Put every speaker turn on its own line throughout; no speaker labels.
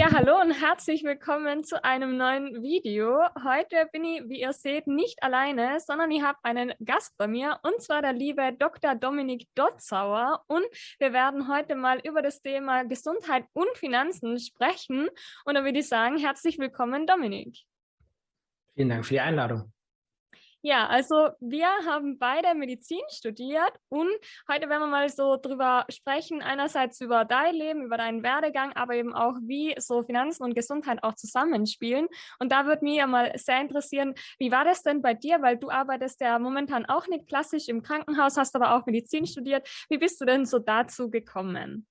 Ja, hallo und herzlich willkommen zu einem neuen Video. Heute bin ich, wie ihr seht, nicht alleine, sondern ich habe einen Gast bei mir und zwar der liebe Dr. Dominik Dotzauer und wir werden heute mal über das Thema Gesundheit und Finanzen sprechen und da würde ich sagen, herzlich willkommen, Dominik.
Vielen Dank für die Einladung.
Ja, also wir haben beide Medizin studiert und heute werden wir mal so drüber sprechen, einerseits über dein Leben, über deinen Werdegang, aber eben auch, wie so Finanzen und Gesundheit auch zusammenspielen. Und da würde mich ja mal sehr interessieren, wie war das denn bei dir, weil du arbeitest ja momentan auch nicht klassisch im Krankenhaus, hast aber auch Medizin studiert. Wie bist du denn so dazu gekommen?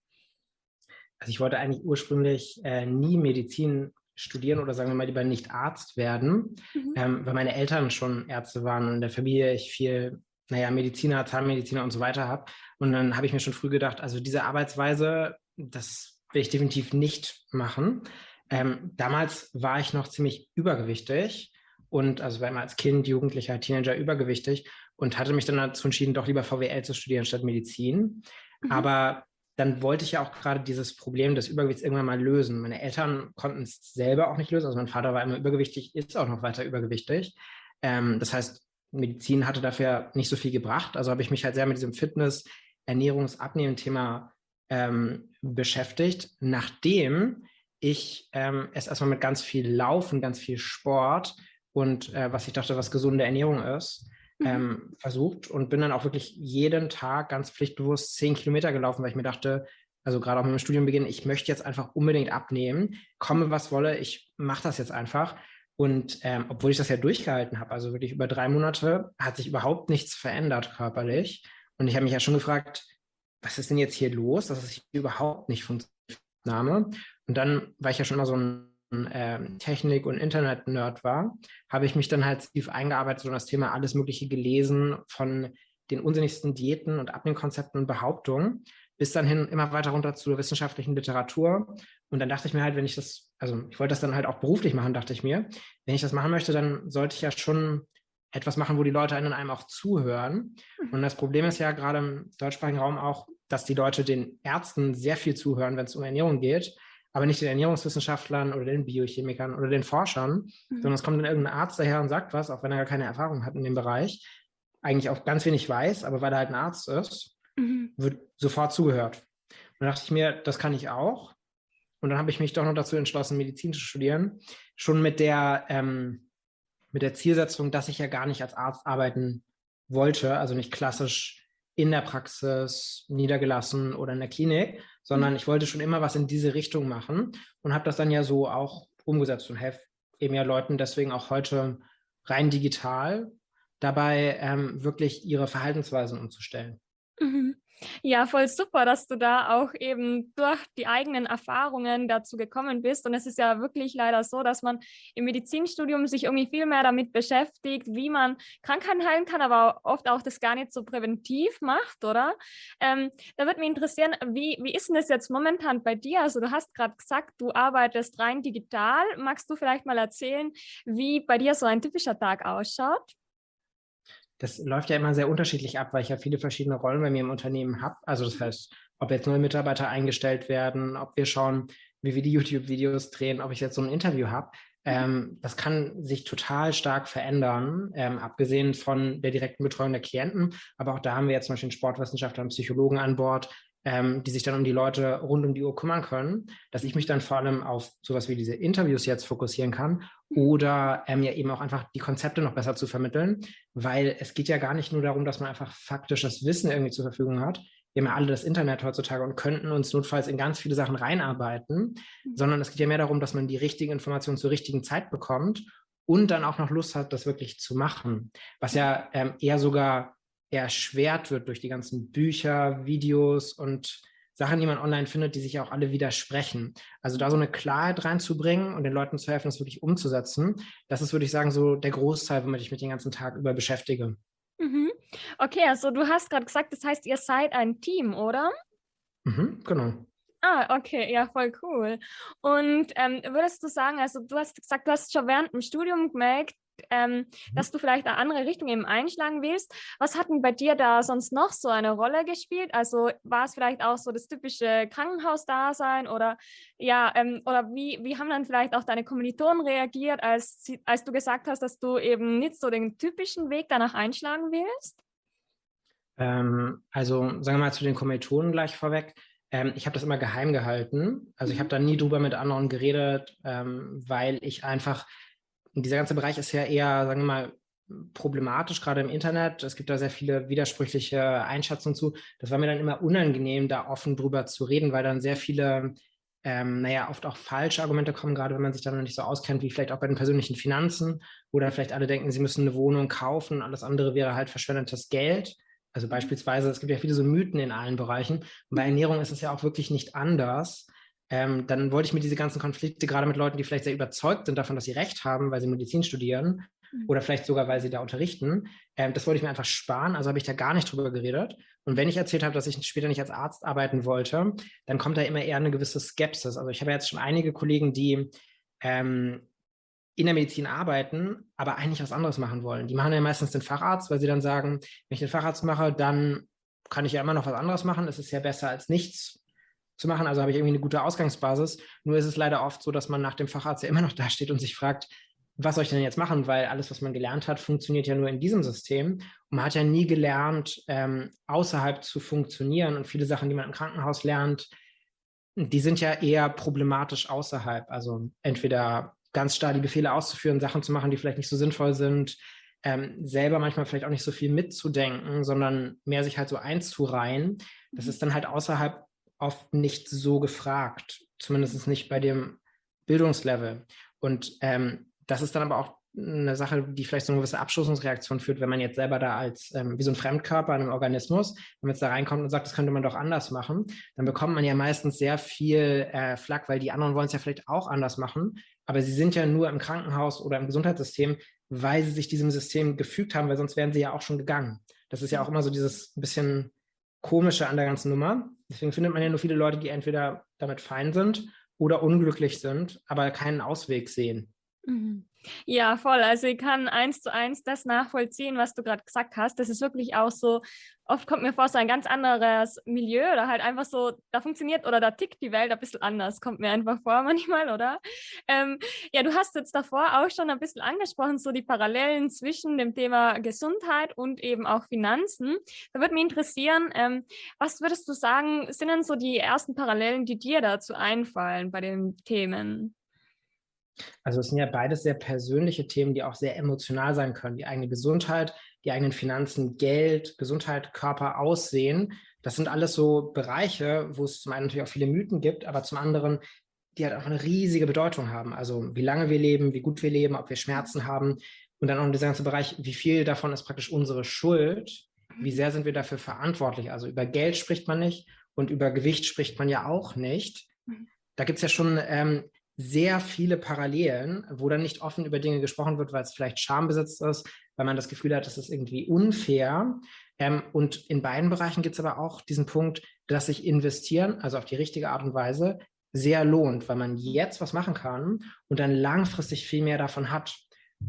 Also ich wollte eigentlich ursprünglich äh, nie Medizin studieren oder sagen wir mal lieber nicht Arzt werden, mhm. ähm, weil meine Eltern schon Ärzte waren und in der Familie ich viel, naja, Mediziner, Zahnmediziner und so weiter habe. Und dann habe ich mir schon früh gedacht, also diese Arbeitsweise, das will ich definitiv nicht machen. Ähm, damals war ich noch ziemlich übergewichtig und also war immer als Kind, Jugendlicher, Teenager übergewichtig und hatte mich dann dazu entschieden, doch lieber VWL zu studieren statt Medizin. Mhm. Aber dann wollte ich ja auch gerade dieses Problem des Übergewichts irgendwann mal lösen. Meine Eltern konnten es selber auch nicht lösen. Also mein Vater war immer übergewichtig, ist auch noch weiter übergewichtig. Ähm, das heißt, Medizin hatte dafür nicht so viel gebracht. Also habe ich mich halt sehr mit diesem Fitness, Ernährungs-, Abnehmen-Thema ähm, beschäftigt, nachdem ich ähm, es erstmal mit ganz viel Laufen, ganz viel Sport und äh, was ich dachte, was gesunde Ernährung ist. Ähm, versucht und bin dann auch wirklich jeden Tag ganz pflichtbewusst zehn Kilometer gelaufen, weil ich mir dachte, also gerade auch mit dem Studienbeginn, ich möchte jetzt einfach unbedingt abnehmen, komme was wolle, ich mache das jetzt einfach. Und ähm, obwohl ich das ja durchgehalten habe, also wirklich über drei Monate, hat sich überhaupt nichts verändert körperlich. Und ich habe mich ja schon gefragt, was ist denn jetzt hier los, dass es überhaupt nicht funktioniert. Und dann war ich ja schon immer so ein äh, Technik- und Internet-Nerd war, habe ich mich dann halt tief eingearbeitet und das Thema alles Mögliche gelesen von den unsinnigsten Diäten und Abnehmkonzepten und Behauptungen, bis dann hin immer weiter runter zur wissenschaftlichen Literatur. Und dann dachte ich mir halt, wenn ich das, also ich wollte das dann halt auch beruflich machen, dachte ich mir, wenn ich das machen möchte, dann sollte ich ja schon etwas machen, wo die Leute einen einem auch zuhören. Mhm. Und das Problem ist ja gerade im deutschsprachigen Raum auch, dass die Leute den Ärzten sehr viel zuhören, wenn es um Ernährung geht aber nicht den Ernährungswissenschaftlern oder den Biochemikern oder den Forschern, mhm. sondern es kommt dann irgendein Arzt daher und sagt was, auch wenn er gar keine Erfahrung hat in dem Bereich, eigentlich auch ganz wenig weiß, aber weil er halt ein Arzt ist, mhm. wird sofort zugehört. Und da dachte ich mir, das kann ich auch. Und dann habe ich mich doch noch dazu entschlossen, Medizin zu studieren, schon mit der, ähm, mit der Zielsetzung, dass ich ja gar nicht als Arzt arbeiten wollte, also nicht klassisch in der Praxis niedergelassen oder in der Klinik, sondern ich wollte schon immer was in diese Richtung machen und habe das dann ja so auch umgesetzt und helfe eben ja Leuten deswegen auch heute rein digital dabei, ähm, wirklich ihre Verhaltensweisen umzustellen.
Mhm. Ja, voll super, dass du da auch eben durch die eigenen Erfahrungen dazu gekommen bist. Und es ist ja wirklich leider so, dass man im Medizinstudium sich irgendwie viel mehr damit beschäftigt, wie man Krankheiten heilen kann, aber oft auch das gar nicht so präventiv macht, oder? Ähm, da würde mich interessieren, wie, wie ist denn das jetzt momentan bei dir? Also du hast gerade gesagt, du arbeitest rein digital. Magst du vielleicht mal erzählen, wie bei dir so ein typischer Tag ausschaut?
Das läuft ja immer sehr unterschiedlich ab, weil ich ja viele verschiedene Rollen bei mir im Unternehmen habe. Also das heißt, ob jetzt neue Mitarbeiter eingestellt werden, ob wir schauen, wie wir die YouTube-Videos drehen, ob ich jetzt so ein Interview habe. Ähm, das kann sich total stark verändern, ähm, abgesehen von der direkten Betreuung der Klienten. Aber auch da haben wir jetzt zum Beispiel Sportwissenschaftler und Psychologen an Bord, ähm, die sich dann um die Leute rund um die Uhr kümmern können, dass ich mich dann vor allem auf sowas wie diese Interviews jetzt fokussieren kann oder ähm, ja eben auch einfach die Konzepte noch besser zu vermitteln, weil es geht ja gar nicht nur darum, dass man einfach faktisch das Wissen irgendwie zur Verfügung hat. Wir haben ja alle das Internet heutzutage und könnten uns notfalls in ganz viele Sachen reinarbeiten, mhm. sondern es geht ja mehr darum, dass man die richtigen Informationen zur richtigen Zeit bekommt und dann auch noch Lust hat, das wirklich zu machen, was ja ähm, eher sogar erschwert wird durch die ganzen Bücher, Videos und Sachen, die man online findet, die sich auch alle widersprechen. Also da so eine Klarheit reinzubringen und den Leuten zu helfen, das wirklich umzusetzen, das ist, würde ich sagen, so der Großteil, womit ich mich den ganzen Tag über beschäftige.
Mhm. Okay, also du hast gerade gesagt, das heißt, ihr seid ein Team, oder?
Mhm, genau.
Ah, okay, ja, voll cool. Und ähm, würdest du sagen, also du hast gesagt, du hast schon während dem Studium gemerkt, ähm, mhm. dass du vielleicht eine andere Richtung eben einschlagen willst. Was hat denn bei dir da sonst noch so eine Rolle gespielt? Also war es vielleicht auch so das typische Krankenhausdasein oder ja, ähm, oder wie, wie haben dann vielleicht auch deine Kommilitonen reagiert, als, als du gesagt hast, dass du eben nicht so den typischen Weg danach einschlagen willst?
Ähm, also sagen wir mal zu den Kommilitonen gleich vorweg. Ähm, ich habe das immer geheim gehalten. Also ich habe mhm. da nie drüber mit anderen geredet, ähm, weil ich einfach, dieser ganze Bereich ist ja eher, sagen wir mal, problematisch, gerade im Internet. Es gibt da sehr viele widersprüchliche Einschätzungen zu. Das war mir dann immer unangenehm, da offen drüber zu reden, weil dann sehr viele, ähm, naja, oft auch falsche Argumente kommen, gerade wenn man sich dann noch nicht so auskennt, wie vielleicht auch bei den persönlichen Finanzen, wo dann vielleicht alle denken, sie müssen eine Wohnung kaufen, alles andere wäre halt verschwendetes Geld. Also mhm. beispielsweise, es gibt ja viele so Mythen in allen Bereichen. Und bei mhm. Ernährung ist es ja auch wirklich nicht anders. Ähm, dann wollte ich mir diese ganzen Konflikte gerade mit Leuten, die vielleicht sehr überzeugt sind davon, dass sie Recht haben, weil sie Medizin studieren mhm. oder vielleicht sogar, weil sie da unterrichten, ähm, das wollte ich mir einfach sparen. Also habe ich da gar nicht drüber geredet. Und wenn ich erzählt habe, dass ich später nicht als Arzt arbeiten wollte, dann kommt da immer eher eine gewisse Skepsis. Also ich habe jetzt schon einige Kollegen, die ähm, in der Medizin arbeiten, aber eigentlich was anderes machen wollen. Die machen ja meistens den Facharzt, weil sie dann sagen, wenn ich den Facharzt mache, dann kann ich ja immer noch was anderes machen. Es ist ja besser als nichts zu machen. Also habe ich irgendwie eine gute Ausgangsbasis. Nur ist es leider oft so, dass man nach dem Facharzt ja immer noch da steht und sich fragt, was soll ich denn jetzt machen? Weil alles, was man gelernt hat, funktioniert ja nur in diesem System. Und man hat ja nie gelernt, ähm, außerhalb zu funktionieren. Und viele Sachen, die man im Krankenhaus lernt, die sind ja eher problematisch außerhalb. Also entweder ganz starr die Befehle auszuführen, Sachen zu machen, die vielleicht nicht so sinnvoll sind, ähm, selber manchmal vielleicht auch nicht so viel mitzudenken, sondern mehr sich halt so einzureihen. Das mhm. ist dann halt außerhalb oft nicht so gefragt, zumindest nicht bei dem Bildungslevel. Und ähm, das ist dann aber auch eine Sache, die vielleicht so eine gewisse Abstoßungsreaktion führt, wenn man jetzt selber da als ähm, wie so ein Fremdkörper in einem Organismus, wenn man jetzt da reinkommt und sagt, das könnte man doch anders machen, dann bekommt man ja meistens sehr viel äh, Flack, weil die anderen wollen es ja vielleicht auch anders machen, aber sie sind ja nur im Krankenhaus oder im Gesundheitssystem, weil sie sich diesem System gefügt haben, weil sonst wären sie ja auch schon gegangen. Das ist ja auch immer so dieses bisschen komische an der ganzen Nummer. Deswegen findet man ja nur viele Leute, die entweder damit fein sind oder unglücklich sind, aber keinen Ausweg sehen.
Mhm. Ja, voll. Also ich kann eins zu eins das nachvollziehen, was du gerade gesagt hast. Das ist wirklich auch so, oft kommt mir vor, so ein ganz anderes Milieu oder halt einfach so, da funktioniert oder da tickt die Welt ein bisschen anders, kommt mir einfach vor manchmal, oder? Ähm, ja, du hast jetzt davor auch schon ein bisschen angesprochen, so die Parallelen zwischen dem Thema Gesundheit und eben auch Finanzen. Da würde mich interessieren, ähm, was würdest du sagen, sind denn so die ersten Parallelen, die dir dazu einfallen bei den Themen?
Also es sind ja beides sehr persönliche Themen, die auch sehr emotional sein können. Die eigene Gesundheit, die eigenen Finanzen, Geld, Gesundheit, Körper, Aussehen. Das sind alles so Bereiche, wo es zum einen natürlich auch viele Mythen gibt, aber zum anderen, die halt auch eine riesige Bedeutung haben. Also wie lange wir leben, wie gut wir leben, ob wir Schmerzen haben. Und dann auch dieser ganze Bereich, wie viel davon ist praktisch unsere Schuld, wie sehr sind wir dafür verantwortlich. Also über Geld spricht man nicht und über Gewicht spricht man ja auch nicht. Mhm. Da gibt es ja schon ähm, sehr viele Parallelen, wo dann nicht offen über Dinge gesprochen wird, weil es vielleicht schambesetzt ist, weil man das Gefühl hat, es ist irgendwie unfair. Ähm, und in beiden Bereichen gibt es aber auch diesen Punkt, dass sich investieren, also auf die richtige Art und Weise, sehr lohnt, weil man jetzt was machen kann und dann langfristig viel mehr davon hat.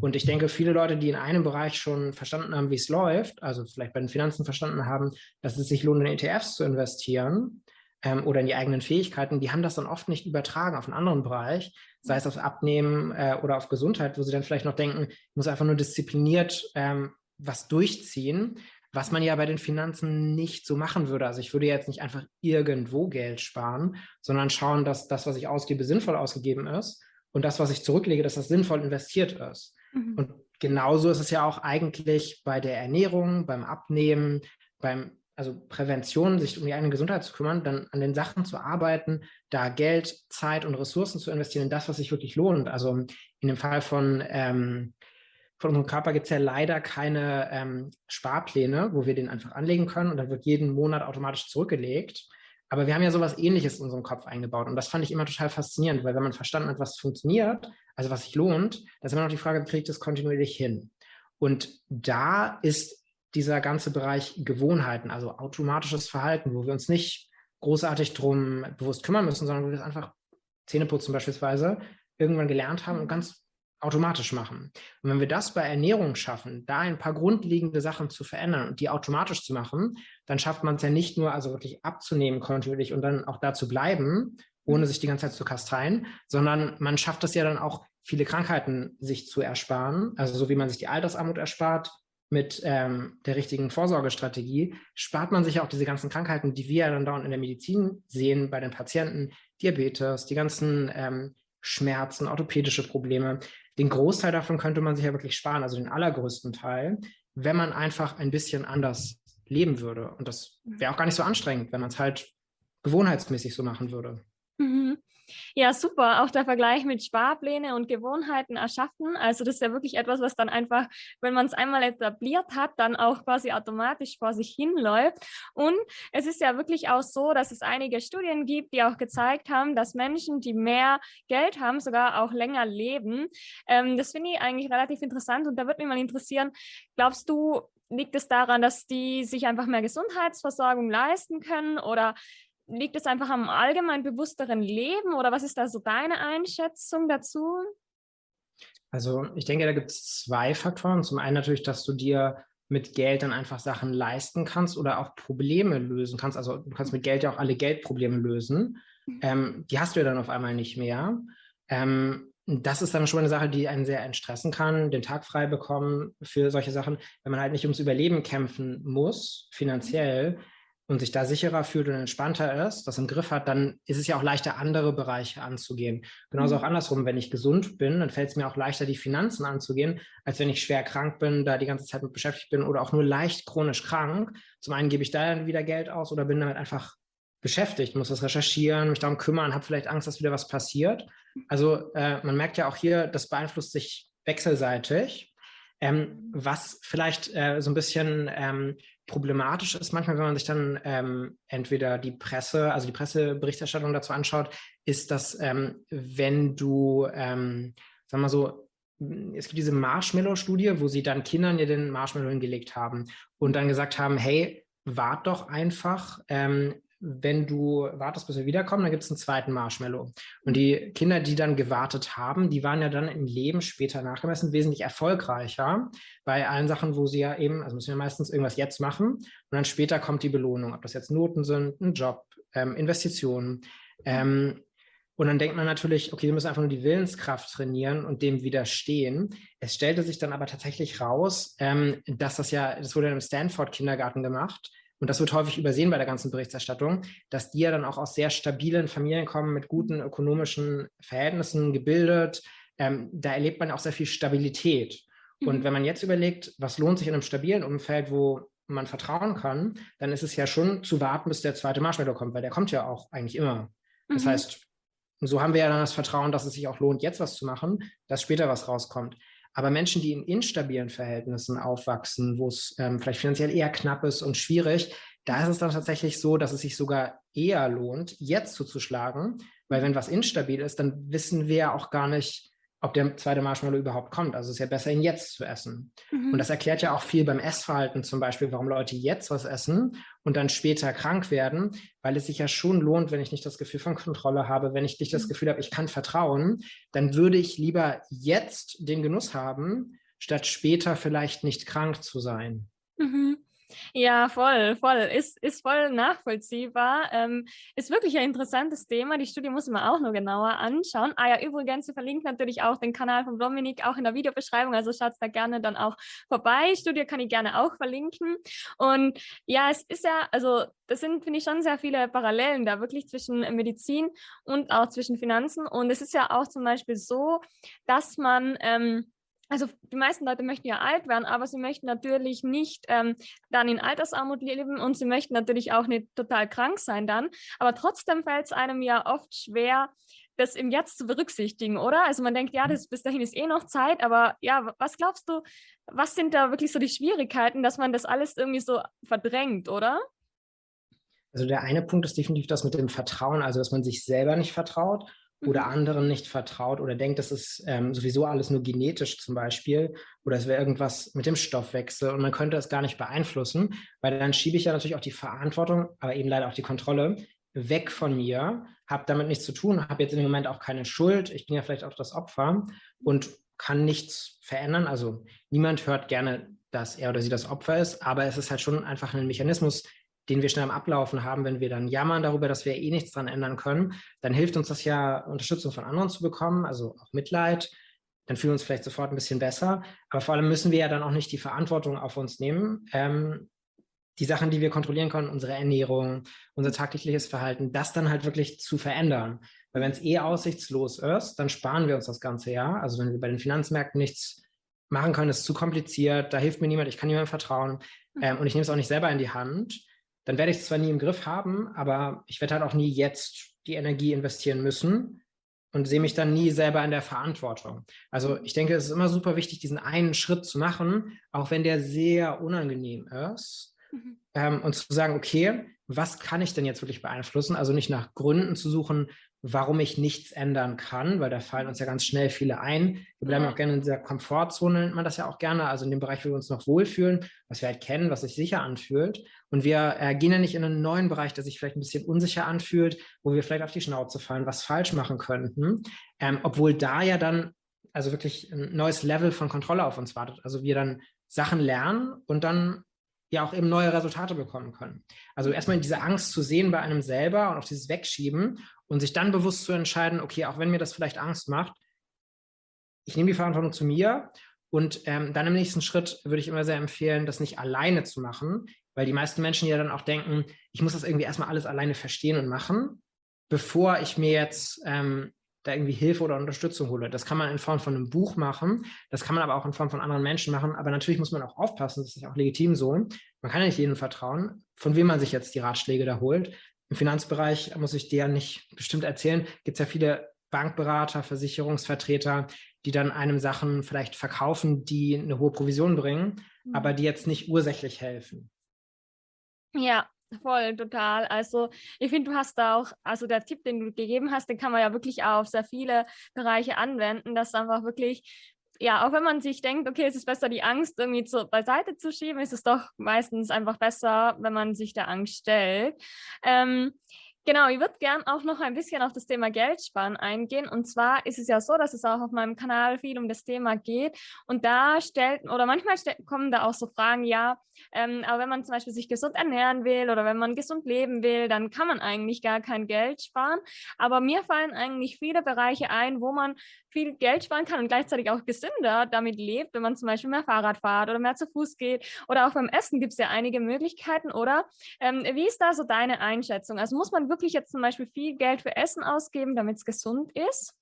Und ich denke, viele Leute, die in einem Bereich schon verstanden haben, wie es läuft, also vielleicht bei den Finanzen verstanden haben, dass es sich lohnt, in ETFs zu investieren, ähm, oder in die eigenen Fähigkeiten, die haben das dann oft nicht übertragen auf einen anderen Bereich, sei es aufs Abnehmen äh, oder auf Gesundheit, wo sie dann vielleicht noch denken, ich muss einfach nur diszipliniert ähm, was durchziehen, was man ja bei den Finanzen nicht so machen würde. Also ich würde jetzt nicht einfach irgendwo Geld sparen, sondern schauen, dass das, was ich ausgebe, sinnvoll ausgegeben ist und das, was ich zurücklege, dass das sinnvoll investiert ist. Mhm. Und genauso ist es ja auch eigentlich bei der Ernährung, beim Abnehmen, beim also Prävention, sich um die eigene Gesundheit zu kümmern, dann an den Sachen zu arbeiten, da Geld, Zeit und Ressourcen zu investieren in das, was sich wirklich lohnt. Also in dem Fall von, ähm, von unserem Körper gibt es ja leider keine ähm, Sparpläne, wo wir den einfach anlegen können und dann wird jeden Monat automatisch zurückgelegt. Aber wir haben ja sowas ähnliches in unserem Kopf eingebaut. Und das fand ich immer total faszinierend, weil wenn man verstanden hat, was funktioniert, also was sich lohnt, da ist immer noch die Frage, ich das kontinuierlich hin? Und da ist dieser ganze Bereich Gewohnheiten, also automatisches Verhalten, wo wir uns nicht großartig drum bewusst kümmern müssen, sondern wo wir es einfach Zähneputzen beispielsweise irgendwann gelernt haben und ganz automatisch machen. Und wenn wir das bei Ernährung schaffen, da ein paar grundlegende Sachen zu verändern und die automatisch zu machen, dann schafft man es ja nicht nur, also wirklich abzunehmen kontinuierlich und dann auch da zu bleiben, ohne sich die ganze Zeit zu kastreien, sondern man schafft es ja dann auch, viele Krankheiten sich zu ersparen. Also so wie man sich die Altersarmut erspart, mit ähm, der richtigen Vorsorgestrategie spart man sich auch diese ganzen Krankheiten, die wir ja dann dauernd in der Medizin sehen, bei den Patienten, Diabetes, die ganzen ähm, Schmerzen, orthopädische Probleme. Den Großteil davon könnte man sich ja wirklich sparen, also den allergrößten Teil, wenn man einfach ein bisschen anders leben würde. Und das wäre auch gar nicht so anstrengend, wenn man es halt gewohnheitsmäßig so machen würde.
Mhm. Ja, super. Auch der Vergleich mit Sparpläne und Gewohnheiten erschaffen. Also das ist ja wirklich etwas, was dann einfach, wenn man es einmal etabliert hat, dann auch quasi automatisch vor sich hinläuft. Und es ist ja wirklich auch so, dass es einige Studien gibt, die auch gezeigt haben, dass Menschen, die mehr Geld haben, sogar auch länger leben. Ähm, das finde ich eigentlich relativ interessant und da würde mich mal interessieren, glaubst du, liegt es daran, dass die sich einfach mehr Gesundheitsversorgung leisten können oder liegt es einfach am allgemein bewussteren Leben oder was ist da so deine Einschätzung dazu?
Also ich denke, da gibt es zwei Faktoren. Zum einen natürlich, dass du dir mit Geld dann einfach Sachen leisten kannst oder auch Probleme lösen kannst. Also du kannst mit Geld ja auch alle Geldprobleme lösen. Mhm. Ähm, die hast du ja dann auf einmal nicht mehr. Ähm, das ist dann schon eine Sache, die einen sehr entstressen kann, den Tag frei bekommen für solche Sachen, wenn man halt nicht ums Überleben kämpfen muss, finanziell, und sich da sicherer fühlt und entspannter ist, das im Griff hat, dann ist es ja auch leichter, andere Bereiche anzugehen. Genauso mhm. auch andersrum, wenn ich gesund bin, dann fällt es mir auch leichter, die Finanzen anzugehen, als wenn ich schwer krank bin, da die ganze Zeit mit beschäftigt bin oder auch nur leicht chronisch krank. Zum einen gebe ich da dann wieder Geld aus oder bin damit einfach beschäftigt, muss das recherchieren, mich darum kümmern, habe vielleicht Angst, dass wieder was passiert. Also äh, man merkt ja auch hier, das beeinflusst sich wechselseitig. Ähm, was vielleicht äh, so ein bisschen ähm, problematisch ist manchmal, wenn man sich dann ähm, entweder die Presse, also die Presseberichterstattung dazu anschaut, ist, dass ähm, wenn du, ähm, sagen wir mal so, es gibt diese Marshmallow-Studie, wo sie dann Kindern ja den Marshmallow hingelegt haben und dann gesagt haben, hey, wart doch einfach, ähm, wenn du wartest, bis wir wiederkommen, dann gibt es einen zweiten Marshmallow. Und die Kinder, die dann gewartet haben, die waren ja dann im Leben später nachgemessen wesentlich erfolgreicher bei allen Sachen, wo sie ja eben, also müssen wir meistens irgendwas jetzt machen und dann später kommt die Belohnung, ob das jetzt Noten sind, ein Job, ähm, Investitionen. Ähm, und dann denkt man natürlich, okay, wir müssen einfach nur die Willenskraft trainieren und dem widerstehen. Es stellte sich dann aber tatsächlich raus, ähm, dass das ja, das wurde im Stanford-Kindergarten gemacht, und das wird häufig übersehen bei der ganzen Berichterstattung, dass die ja dann auch aus sehr stabilen Familien kommen, mit guten ökonomischen Verhältnissen, gebildet. Ähm, da erlebt man auch sehr viel Stabilität. Mhm. Und wenn man jetzt überlegt, was lohnt sich in einem stabilen Umfeld, wo man vertrauen kann, dann ist es ja schon zu warten, bis der zweite Marshmallow kommt, weil der kommt ja auch eigentlich immer. Das mhm. heißt, so haben wir ja dann das Vertrauen, dass es sich auch lohnt, jetzt was zu machen, dass später was rauskommt. Aber Menschen, die in instabilen Verhältnissen aufwachsen, wo es ähm, vielleicht finanziell eher knapp ist und schwierig, da ist es dann tatsächlich so, dass es sich sogar eher lohnt, jetzt zuzuschlagen, weil wenn was instabil ist, dann wissen wir auch gar nicht, ob der zweite Marshmallow überhaupt kommt. Also es ist ja besser, ihn jetzt zu essen. Mhm. Und das erklärt ja auch viel beim Essverhalten zum Beispiel, warum Leute jetzt was essen und dann später krank werden, weil es sich ja schon lohnt, wenn ich nicht das Gefühl von Kontrolle habe, wenn ich nicht das mhm. Gefühl habe, ich kann vertrauen, dann würde ich lieber jetzt den Genuss haben, statt später vielleicht nicht krank zu sein.
Mhm. Ja, voll, voll. Ist, ist voll nachvollziehbar. Ähm, ist wirklich ein interessantes Thema. Die Studie muss man auch noch genauer anschauen. Ah ja, übrigens, sie verlinkt natürlich auch den Kanal von Dominik auch in der Videobeschreibung. Also schaut da gerne dann auch vorbei. Studie kann ich gerne auch verlinken. Und ja, es ist ja, also das sind, finde ich, schon sehr viele Parallelen da wirklich zwischen Medizin und auch zwischen Finanzen. Und es ist ja auch zum Beispiel so, dass man ähm, also die meisten Leute möchten ja alt werden, aber sie möchten natürlich nicht ähm, dann in Altersarmut leben und sie möchten natürlich auch nicht total krank sein dann. Aber trotzdem fällt es einem ja oft schwer, das im Jetzt zu berücksichtigen, oder? Also man denkt, ja, mhm. das, bis dahin ist eh noch Zeit, aber ja, was glaubst du, was sind da wirklich so die Schwierigkeiten, dass man das alles irgendwie so verdrängt, oder?
Also der eine Punkt ist definitiv das mit dem Vertrauen, also dass man sich selber nicht vertraut oder mhm. anderen nicht vertraut oder denkt, das ist ähm, sowieso alles nur genetisch zum Beispiel oder es wäre irgendwas mit dem Stoffwechsel und man könnte es gar nicht beeinflussen, weil dann schiebe ich ja natürlich auch die Verantwortung, aber eben leider auch die Kontrolle weg von mir, habe damit nichts zu tun, habe jetzt im Moment auch keine Schuld, ich bin ja vielleicht auch das Opfer und kann nichts verändern. Also niemand hört gerne, dass er oder sie das Opfer ist, aber es ist halt schon einfach ein Mechanismus, den wir schnell am Ablaufen haben, wenn wir dann jammern darüber, dass wir eh nichts dran ändern können, dann hilft uns das ja, Unterstützung von anderen zu bekommen, also auch Mitleid. Dann fühlen wir uns vielleicht sofort ein bisschen besser. Aber vor allem müssen wir ja dann auch nicht die Verantwortung auf uns nehmen. Ähm, die Sachen, die wir kontrollieren können, unsere Ernährung, unser tagtägliches Verhalten, das dann halt wirklich zu verändern. Weil wenn es eh aussichtslos ist, dann sparen wir uns das ganze Jahr. Also wenn wir bei den Finanzmärkten nichts machen können, ist zu kompliziert, da hilft mir niemand, ich kann niemandem vertrauen mhm. ähm, und ich nehme es auch nicht selber in die Hand, dann werde ich es zwar nie im Griff haben, aber ich werde halt auch nie jetzt die Energie investieren müssen und sehe mich dann nie selber in der Verantwortung. Also ich denke, es ist immer super wichtig, diesen einen Schritt zu machen, auch wenn der sehr unangenehm ist. Mhm. Ähm, und zu sagen, okay, was kann ich denn jetzt wirklich beeinflussen? Also nicht nach Gründen zu suchen, warum ich nichts ändern kann, weil da fallen uns ja ganz schnell viele ein. Wir bleiben auch gerne in dieser Komfortzone, nennt man das ja auch gerne, also in dem Bereich, wo wir uns noch wohlfühlen, was wir halt kennen, was sich sicher anfühlt. Und wir äh, gehen ja nicht in einen neuen Bereich, der sich vielleicht ein bisschen unsicher anfühlt, wo wir vielleicht auf die Schnauze fallen, was falsch machen könnten, ähm, obwohl da ja dann also wirklich ein neues Level von Kontrolle auf uns wartet. Also wir dann Sachen lernen und dann ja auch eben neue Resultate bekommen können. Also erstmal diese Angst zu sehen bei einem selber und auch dieses Wegschieben und sich dann bewusst zu entscheiden, okay, auch wenn mir das vielleicht Angst macht, ich nehme die Verantwortung zu mir und ähm, dann im nächsten Schritt würde ich immer sehr empfehlen, das nicht alleine zu machen, weil die meisten Menschen ja dann auch denken, ich muss das irgendwie erstmal alles alleine verstehen und machen, bevor ich mir jetzt ähm, da irgendwie Hilfe oder Unterstützung hole. Das kann man in Form von einem Buch machen, das kann man aber auch in Form von anderen Menschen machen, aber natürlich muss man auch aufpassen, das ist ja auch legitim so. Man kann ja nicht jedem vertrauen, von wem man sich jetzt die Ratschläge da holt. Im Finanzbereich muss ich dir ja nicht bestimmt erzählen, gibt es ja viele Bankberater, Versicherungsvertreter, die dann einem Sachen vielleicht verkaufen, die eine hohe Provision bringen, mhm. aber die jetzt nicht ursächlich helfen.
Ja, Voll, total. Also ich finde, du hast da auch, also der Tipp, den du gegeben hast, den kann man ja wirklich auf sehr viele Bereiche anwenden, dass einfach wirklich, ja, auch wenn man sich denkt, okay, es ist besser, die Angst irgendwie zu, beiseite zu schieben, ist es doch meistens einfach besser, wenn man sich der Angst stellt. Ähm, Genau, ich würde gern auch noch ein bisschen auf das Thema Geldsparen eingehen. Und zwar ist es ja so, dass es auch auf meinem Kanal viel um das Thema geht. Und da stellt, oder manchmal kommen da auch so Fragen, ja, ähm, aber wenn man zum Beispiel sich gesund ernähren will oder wenn man gesund leben will, dann kann man eigentlich gar kein Geld sparen. Aber mir fallen eigentlich viele Bereiche ein, wo man viel Geld sparen kann und gleichzeitig auch gesünder damit lebt, wenn man zum Beispiel mehr Fahrrad fährt oder mehr zu Fuß geht. Oder auch beim Essen gibt es ja einige Möglichkeiten, oder? Ähm, wie ist da so deine Einschätzung? Also muss man wirklich jetzt zum Beispiel viel Geld für Essen ausgeben, damit es gesund ist?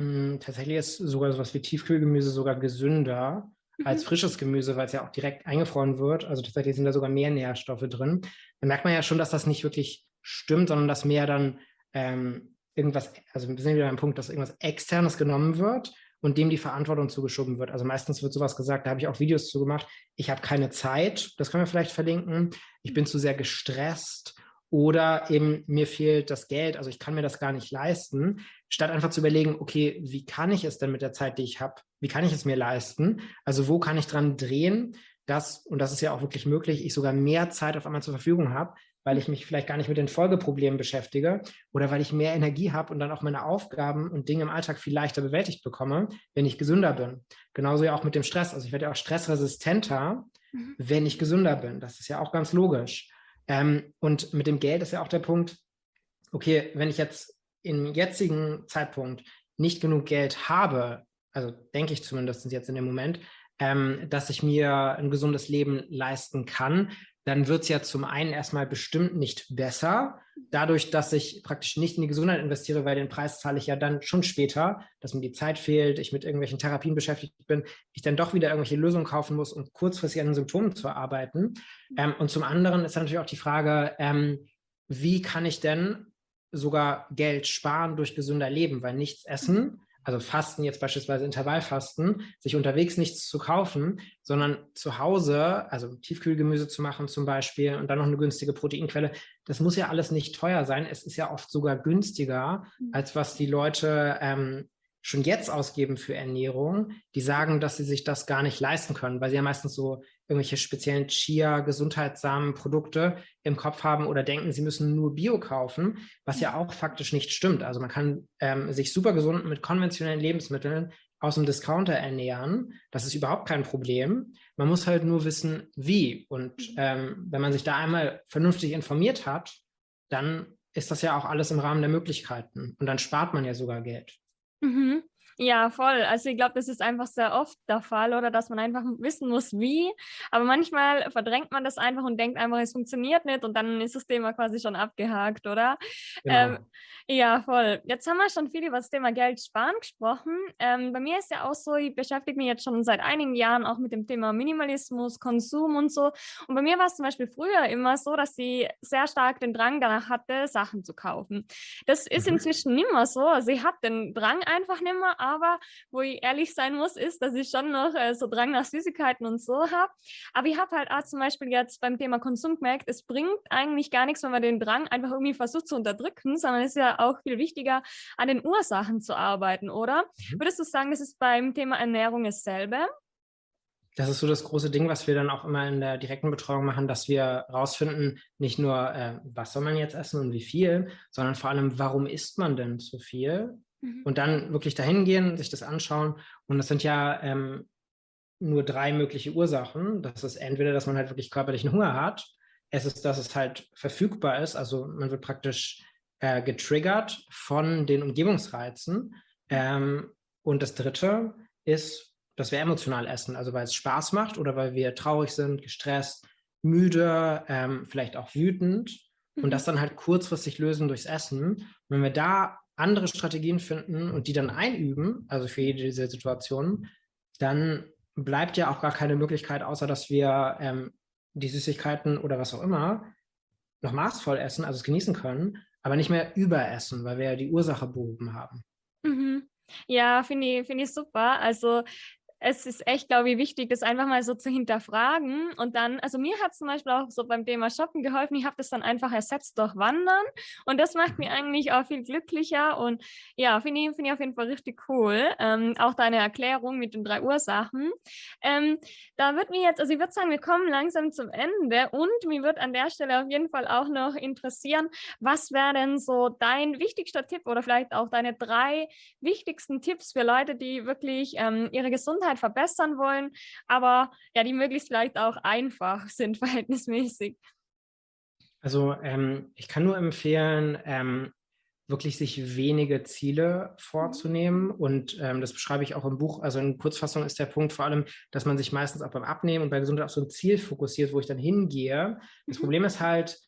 Hm, tatsächlich ist sogar sowas wie Tiefkühlgemüse sogar gesünder mhm. als frisches Gemüse, weil es ja auch direkt eingefroren wird. Also tatsächlich sind da sogar mehr Nährstoffe drin. Da merkt man ja schon, dass das nicht wirklich stimmt, sondern dass mehr dann ähm, irgendwas, also wir sind wieder am Punkt, dass irgendwas Externes genommen wird und dem die Verantwortung zugeschoben wird. Also meistens wird sowas gesagt, da habe ich auch Videos zu gemacht, ich habe keine Zeit, das können wir vielleicht verlinken, ich bin zu sehr gestresst oder eben mir fehlt das Geld, also ich kann mir das gar nicht leisten, statt einfach zu überlegen, okay, wie kann ich es denn mit der Zeit, die ich habe, wie kann ich es mir leisten? Also wo kann ich dran drehen, dass, und das ist ja auch wirklich möglich, ich sogar mehr Zeit auf einmal zur Verfügung habe, weil ich mich vielleicht gar nicht mit den Folgeproblemen beschäftige oder weil ich mehr Energie habe und dann auch meine Aufgaben und Dinge im Alltag viel leichter bewältigt bekomme, wenn ich gesünder bin. Genauso ja auch mit dem Stress. Also ich werde ja auch stressresistenter, mhm. wenn ich gesünder bin. Das ist ja auch ganz logisch. Ähm, und mit dem Geld ist ja auch der Punkt, okay, wenn ich jetzt im jetzigen Zeitpunkt nicht genug Geld habe, also denke ich zumindest jetzt in dem Moment, ähm, dass ich mir ein gesundes Leben leisten kann, dann wird es ja zum einen erstmal bestimmt nicht besser, dadurch, dass ich praktisch nicht in die Gesundheit investiere, weil den Preis zahle ich ja dann schon später, dass mir die Zeit fehlt, ich mit irgendwelchen Therapien beschäftigt bin, ich dann doch wieder irgendwelche Lösungen kaufen muss, um kurzfristig an den Symptomen zu arbeiten. Ähm, und zum anderen ist natürlich auch die Frage, ähm, wie kann ich denn sogar Geld sparen durch gesünder Leben, weil nichts essen also Fasten jetzt beispielsweise Intervallfasten, sich unterwegs nichts zu kaufen, sondern zu Hause, also Tiefkühlgemüse zu machen zum Beispiel und dann noch eine günstige Proteinquelle, das muss ja alles nicht teuer sein. Es ist ja oft sogar günstiger, mhm. als was die Leute ähm, schon jetzt ausgeben für Ernährung, die sagen, dass sie sich das gar nicht leisten können, weil sie ja meistens so irgendwelche speziellen Chia, gesundheitssamen Produkte im Kopf haben oder denken, sie müssen nur Bio kaufen, was ja auch faktisch nicht stimmt. Also man kann ähm, sich super gesund mit konventionellen Lebensmitteln aus dem Discounter ernähren. Das ist überhaupt kein Problem. Man muss halt nur wissen, wie. Und mhm. ähm, wenn man sich da einmal vernünftig informiert hat, dann ist das ja auch alles im Rahmen der Möglichkeiten. Und dann spart man ja sogar Geld.
Mhm. Ja, voll. Also ich glaube, das ist einfach sehr oft der Fall, oder dass man einfach wissen muss, wie. Aber manchmal verdrängt man das einfach und denkt einfach, es funktioniert nicht und dann ist das Thema quasi schon abgehakt, oder? Genau. Ähm, ja, voll. Jetzt haben wir schon viel über das Thema Geld sparen gesprochen. Ähm, bei mir ist ja auch so, ich beschäftige mich jetzt schon seit einigen Jahren auch mit dem Thema Minimalismus, Konsum und so. Und bei mir war es zum Beispiel früher immer so, dass ich sehr stark den Drang danach hatte, Sachen zu kaufen. Das ist mhm. inzwischen nicht mehr so. Also ich habe den Drang einfach nicht mehr, aber wo ich ehrlich sein muss, ist, dass ich schon noch äh, so Drang nach Süßigkeiten und so habe. Aber ich habe halt auch zum Beispiel jetzt beim Thema Konsum gemerkt, es bringt eigentlich gar nichts, wenn man den Drang einfach irgendwie versucht zu unterdrücken, sondern es ist ja auch viel wichtiger, an den Ursachen zu arbeiten, oder? Mhm. Würdest du sagen, das ist beim Thema Ernährung dasselbe?
das ist so das große Ding, was wir dann auch immer in der direkten Betreuung machen, dass wir rausfinden, nicht nur, äh, was soll man jetzt essen und wie viel, sondern vor allem, warum isst man denn so viel Mhm. Und dann wirklich dahin gehen, sich das anschauen. Und das sind ja ähm, nur drei mögliche Ursachen. Das ist entweder, dass man halt wirklich körperlichen Hunger hat. Es ist, dass es halt verfügbar ist. Also man wird praktisch äh, getriggert von den Umgebungsreizen. Ähm, und das dritte ist, dass wir emotional essen. Also weil es Spaß macht oder weil wir traurig sind, gestresst, müde, ähm, vielleicht auch wütend. Und mhm. das dann halt kurzfristig lösen durchs Essen. Und wenn wir da andere Strategien finden und die dann einüben, also für jede dieser Situationen, dann bleibt ja auch gar keine Möglichkeit, außer dass wir ähm, die Süßigkeiten oder was auch immer noch maßvoll essen, also es genießen können, aber nicht mehr überessen, weil wir ja die Ursache behoben haben.
Mhm. Ja, finde ich, find ich super. Also es ist echt, glaube ich, wichtig, das einfach mal so zu hinterfragen. Und dann, also mir hat zum Beispiel auch so beim Thema Shoppen geholfen. Ich habe das dann einfach ersetzt durch Wandern. Und das macht mir eigentlich auch viel glücklicher. Und ja, finde ich, find ich auf jeden Fall richtig cool. Ähm, auch deine Erklärung mit den drei Ursachen. Ähm, da wird mir jetzt, also ich würde sagen, wir kommen langsam zum Ende. Und mir wird an der Stelle auf jeden Fall auch noch interessieren, was wäre denn so dein wichtigster Tipp oder vielleicht auch deine drei wichtigsten Tipps für Leute, die wirklich ähm, ihre Gesundheit Gesundheit verbessern wollen, aber ja, die möglichst vielleicht auch einfach sind, verhältnismäßig.
Also ähm, ich kann nur empfehlen, ähm, wirklich sich wenige Ziele vorzunehmen. Und ähm, das beschreibe ich auch im Buch. Also in Kurzfassung ist der Punkt vor allem, dass man sich meistens auch beim Abnehmen und bei Gesundheit auf so ein Ziel fokussiert, wo ich dann hingehe. Das mhm. Problem ist halt,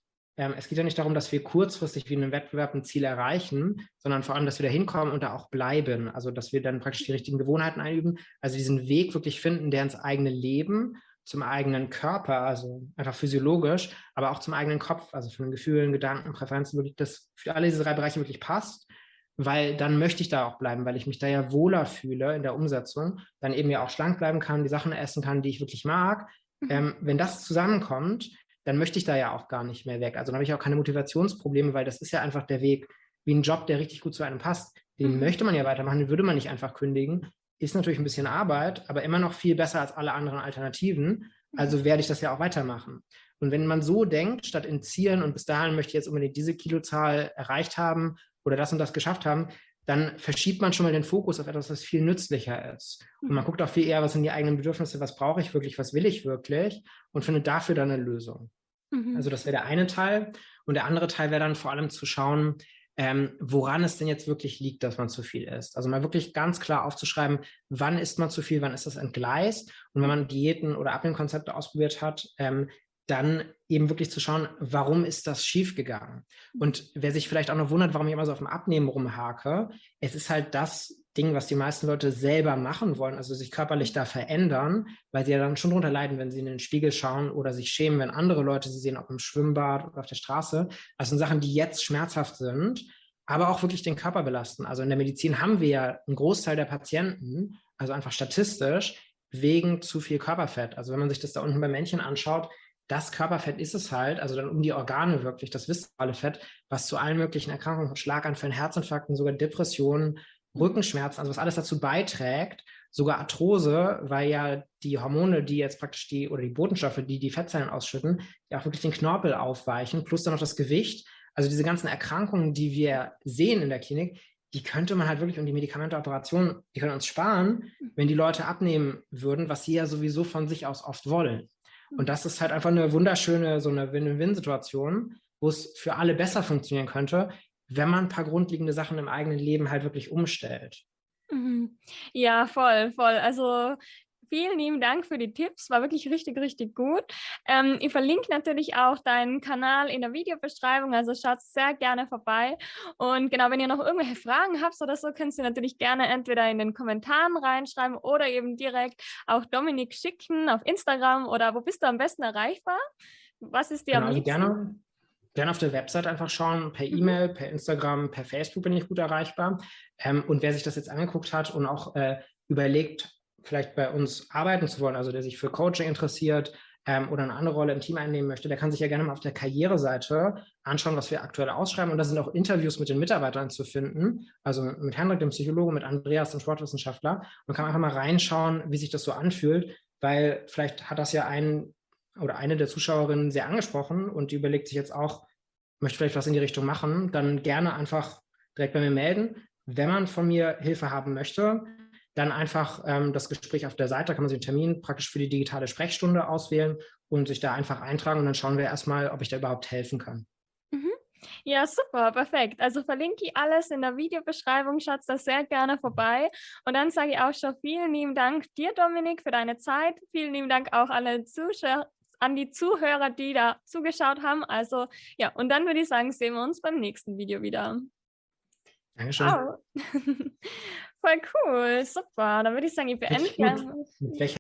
es geht ja nicht darum, dass wir kurzfristig wie in einem Wettbewerb ein Ziel erreichen, sondern vor allem, dass wir da hinkommen und da auch bleiben. Also, dass wir dann praktisch die richtigen Gewohnheiten einüben, also diesen Weg wirklich finden, der ins eigene Leben, zum eigenen Körper, also einfach physiologisch, aber auch zum eigenen Kopf, also von den Gefühlen, Gedanken, Präferenzen, wirklich das für alle diese drei Bereiche wirklich passt, weil dann möchte ich da auch bleiben, weil ich mich da ja wohler fühle in der Umsetzung, dann eben ja auch schlank bleiben kann, die Sachen essen kann, die ich wirklich mag. Mhm. Ähm, wenn das zusammenkommt, dann möchte ich da ja auch gar nicht mehr weg. Also dann habe ich auch keine Motivationsprobleme, weil das ist ja einfach der Weg, wie ein Job, der richtig gut zu einem passt. Den mhm. möchte man ja weitermachen, den würde man nicht einfach kündigen. Ist natürlich ein bisschen Arbeit, aber immer noch viel besser als alle anderen Alternativen. Also mhm. werde ich das ja auch weitermachen. Und wenn man so denkt, statt in Zielen und bis dahin möchte ich jetzt unbedingt diese Kilozahl erreicht haben oder das und das geschafft haben, dann verschiebt man schon mal den Fokus auf etwas, was viel nützlicher ist. Und man mhm. guckt auch viel eher, was sind die eigenen Bedürfnisse, was brauche ich wirklich, was will ich wirklich und findet dafür dann eine Lösung. Mhm. Also das wäre der eine Teil. Und der andere Teil wäre dann vor allem zu schauen, ähm, woran es denn jetzt wirklich liegt, dass man zu viel isst. Also mal wirklich ganz klar aufzuschreiben, wann isst man zu viel, wann ist das entgleist. Und wenn man Diäten oder Abnehmkonzepte ausprobiert hat, ähm, dann eben wirklich zu schauen, warum ist das schiefgegangen? Und wer sich vielleicht auch noch wundert, warum ich immer so auf dem Abnehmen rumhake, es ist halt das Ding, was die meisten Leute selber machen wollen, also sich körperlich da verändern, weil sie ja dann schon darunter leiden, wenn sie in den Spiegel schauen oder sich schämen, wenn andere Leute sie sehen, ob im Schwimmbad oder auf der Straße. Das sind Sachen, die jetzt schmerzhaft sind, aber auch wirklich den Körper belasten. Also in der Medizin haben wir ja einen Großteil der Patienten, also einfach statistisch, wegen zu viel Körperfett. Also wenn man sich das da unten bei Männchen anschaut, das Körperfett ist es halt, also dann um die Organe wirklich, das viszerale Fett, was zu allen möglichen Erkrankungen, Schlaganfällen, Herzinfarkten, sogar Depressionen, Rückenschmerzen, also was alles dazu beiträgt, sogar Arthrose, weil ja die Hormone, die jetzt praktisch die oder die Botenstoffe, die die Fettzellen ausschütten, ja auch wirklich den Knorpel aufweichen, plus dann noch das Gewicht. Also diese ganzen Erkrankungen, die wir sehen in der Klinik, die könnte man halt wirklich und die Medikamente, Operationen, die können uns sparen, mhm. wenn die Leute abnehmen würden, was sie ja sowieso von sich aus oft wollen. Und mhm. das ist halt einfach eine wunderschöne, so eine Win-Win-Situation, wo es für alle besser funktionieren könnte, wenn man ein paar grundlegende Sachen im eigenen Leben halt wirklich umstellt.
Mhm. Ja, voll, voll. Also vielen lieben Dank für die Tipps. War wirklich richtig, richtig gut. Ähm, ich verlinke natürlich auch deinen Kanal in der Videobeschreibung, also schaut sehr gerne vorbei. Und genau, wenn ihr noch irgendwelche Fragen habt oder so, könnt ihr natürlich gerne entweder in den Kommentaren reinschreiben oder eben direkt auch Dominik schicken auf Instagram oder wo bist du am besten erreichbar? Was ist dir
genau,
am
also liebsten? Gerne, gerne auf der Website einfach schauen, per mhm. E-Mail, per Instagram, per Facebook bin ich gut erreichbar. Ähm, und wer sich das jetzt angeguckt hat und auch äh, überlegt, vielleicht bei uns arbeiten zu wollen, also der sich für Coaching interessiert ähm, oder eine andere Rolle im Team einnehmen möchte, der kann sich ja gerne mal auf der Karriereseite anschauen, was wir aktuell ausschreiben. Und da sind auch Interviews mit den Mitarbeitern zu finden, also mit Henrik, dem Psychologen, mit Andreas, dem Sportwissenschaftler. Man kann einfach mal reinschauen, wie sich das so anfühlt, weil vielleicht hat das ja ein oder eine der Zuschauerinnen sehr angesprochen und die überlegt sich jetzt auch, möchte vielleicht was in die Richtung machen, dann gerne einfach direkt bei mir melden. Wenn man von mir Hilfe haben möchte, dann einfach ähm, das Gespräch auf der Seite, da kann man sich einen Termin praktisch für die digitale Sprechstunde auswählen und sich da einfach eintragen und dann schauen wir erstmal, ob ich da überhaupt helfen kann.
Mhm. Ja, super, perfekt. Also verlinke ich alles in der Videobeschreibung, schaut da sehr gerne vorbei. Und dann sage ich auch schon vielen lieben Dank dir, Dominik, für deine Zeit. Vielen lieben Dank auch alle Zuschauer, an die Zuhörer, die da zugeschaut haben. Also ja, und dann würde ich sagen, sehen wir uns beim nächsten Video wieder.
Dankeschön. Ciao.
Voll cool, super. Dann würde ich sagen, ich beende.
Mit, mit welcher